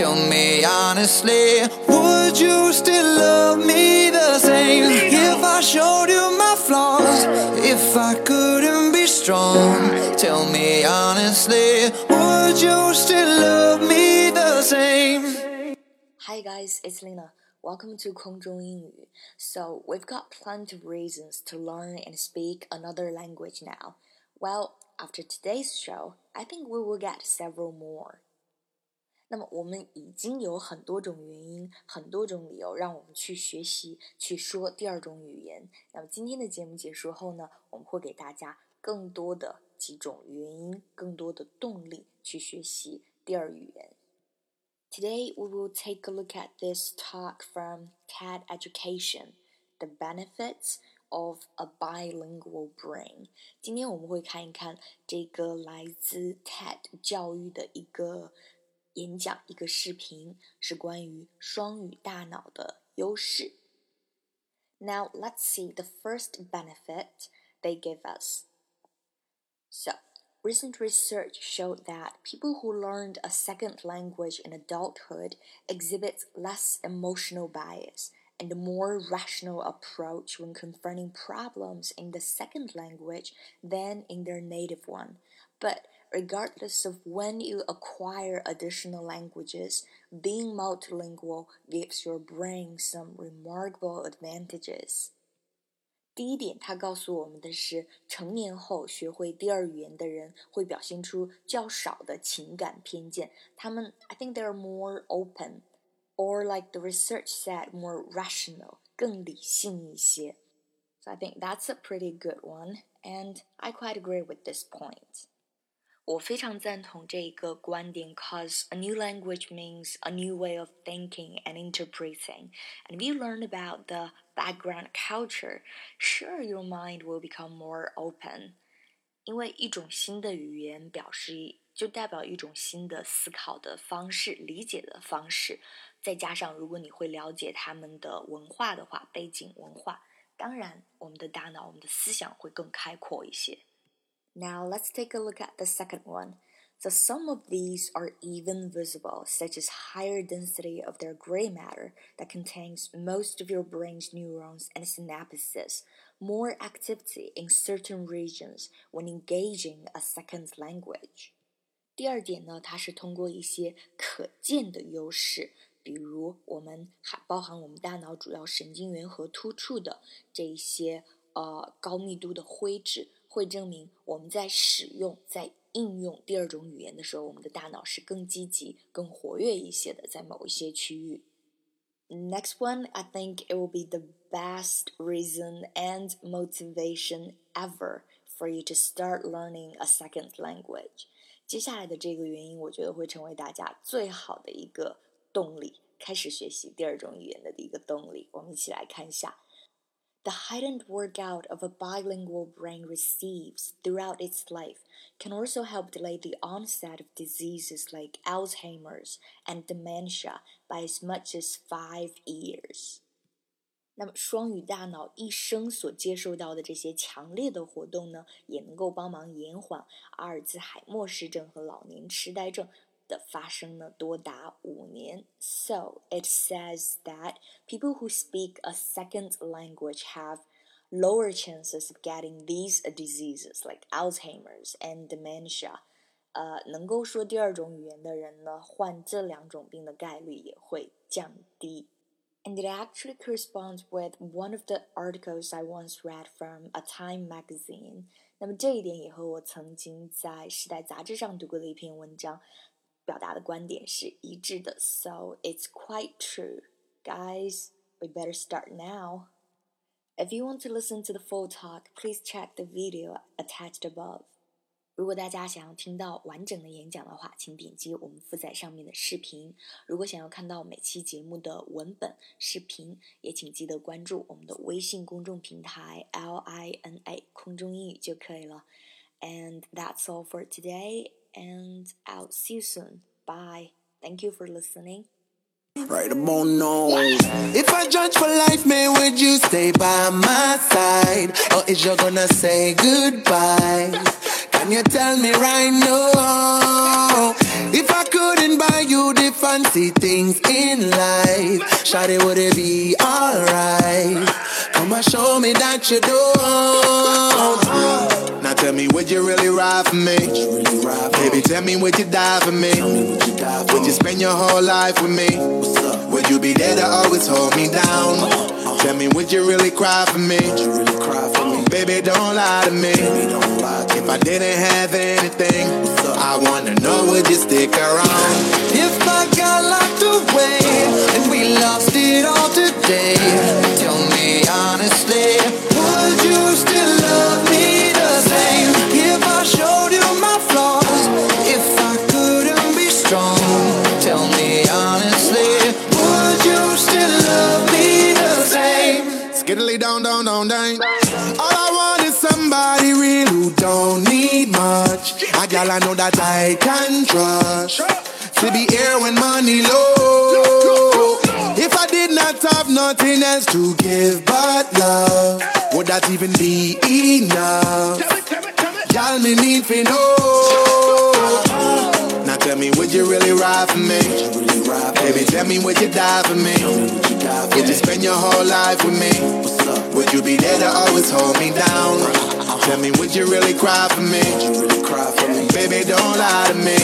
Tell me honestly, would you still love me the same if I showed you my flaws? If I couldn't be strong, tell me honestly, would you still love me the same? Hi guys, it's Lena. Welcome to 空中英语. So, we've got plenty of reasons to learn and speak another language now. Well, after today's show, I think we will get several more. 那么我们已经有很多种原因、很多种理由让我们去学习、去说第二种语言。那么今天的节目结束后呢，我们会给大家更多的几种原因、更多的动力去学习第二语言。Today we will take a look at this talk from TED Education: The Benefits of a Bilingual Brain。今天我们会看一看这个来自 TED 教育的一个。 演讲一个视频是关于双语大脑的优势。Now let's see the first benefit they give us. So, recent research showed that people who learned a second language in adulthood exhibit less emotional bias and a more rational approach when confronting problems in the second language than in their native one. But regardless of when you acquire additional languages, being multilingual gives your brain some remarkable advantages. 第一点，它告诉我们的是，成年后学会第二语言的人会表现出较少的情感偏见。他们，I think they're more open, or like the research said, more rational，更理性一些。So I think that's a pretty good one, and I quite agree with this point. 我非常赞同这一个观点，cause a new language means a new way of thinking and interpreting. And if you learn about the background culture, sure your mind will become more open. 因为一种新的语言表示就代表一种新的思考的方式、理解的方式，再加上如果你会了解他们的文化的话，背景文化，当然我们的大脑、我们的思想会更开阔一些。 now let's take a look at the second one. The some of these are even visible, such as higher density of their gray matter that contains most of your brain's neurons and synapses, more activity in certain regions when engaging a second language. 第二点呢，它是通过一些可见的优势，比如我们还包含我们大脑主要神经元和突触的这一些呃高密度的灰质。会证明我们在使用、在应用第二种语言的时候，我们的大脑是更积极、更活跃一些的，在某一些区域。Next one, I think it will be the best reason and motivation ever for you to start learning a second language. 接下来的这个原因，我觉得会成为大家最好的一个动力，开始学习第二种语言的一个动力。我们一起来看一下。The heightened workout of a bilingual brain receives throughout its life can also help delay the onset of diseases like Alzheimer's and dementia by as much as five years. 那么，双语大脑一生所接受到的这些强烈的活动呢，也能够帮忙延缓阿尔兹海默氏症和老年痴呆症 的发生呢多达五年。So it says that people who speak a second language have lower chances of getting these diseases like Alzheimer's and dementia。呃，能够说第二种语言的人呢，患这两种病的概率也会降低。And it actually corresponds with one of the articles I once read from a Time magazine。那么这一点也和我曾经在《时代》杂志上读过的一篇文章 表达的观点是一致的。So it's quite true, guys. We better start now. If you want to listen to the full talk, please check the video attached above. 如果大家想要听到完整的演讲的话，请点击我们附在上面的视频。如果想要看到每期节目的文本、视频，也请记得关注我们的微信公众平台 L I N A 空中英语就可以了。And that's all for today and I'll see you soon. Bye. Thank you for listening. Right about now. If I judge for life, man, would you stay by my side? Or is you gonna say goodbye? Can you tell me right now? If I couldn't buy you the fancy things in life. Shawty, would it be alright? Come and show me that you don't. Tell me, would you really ride for me? Baby, tell me, would you die for me? Would you spend your whole life with me? Would you be there to always hold me down? Tell me, would you really cry for me? Baby, don't lie to me. If I didn't have anything, I wanna know, would you stick around? If don't need much. A gal I know that I can trust. To be here when money low. If I did not have nothing else to give but love, would that even be enough? Y'all me need to know. Now tell me, would you really ride for me? Baby, tell me, would you die for me? Would you spend your whole life with me? Would you be there to always hold me down? Tell me, would you really cry for me? Baby, don't lie to me.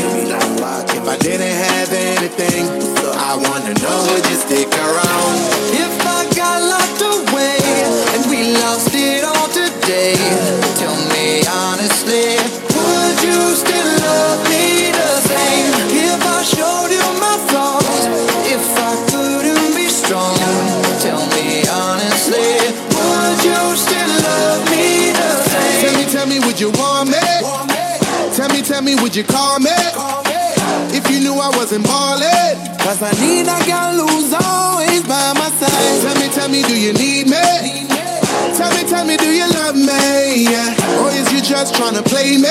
If I didn't have anything, I wanna know, would you stick around? If I got locked away and we lost it all today, tell me honestly, would you still love me would you want me? Tell me, tell me, would you call me? If you knew I wasn't ballin'. Cause I need a girl who's always by my side. Tell me, tell me, do you need me? Tell me, tell me, do you love me? Yeah. Or is you just tryna play me?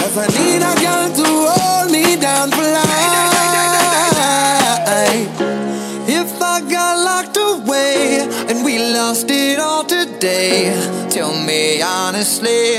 Cause I need a girl to hold me down for life. If I got locked away and we lost it all today, tell me honestly,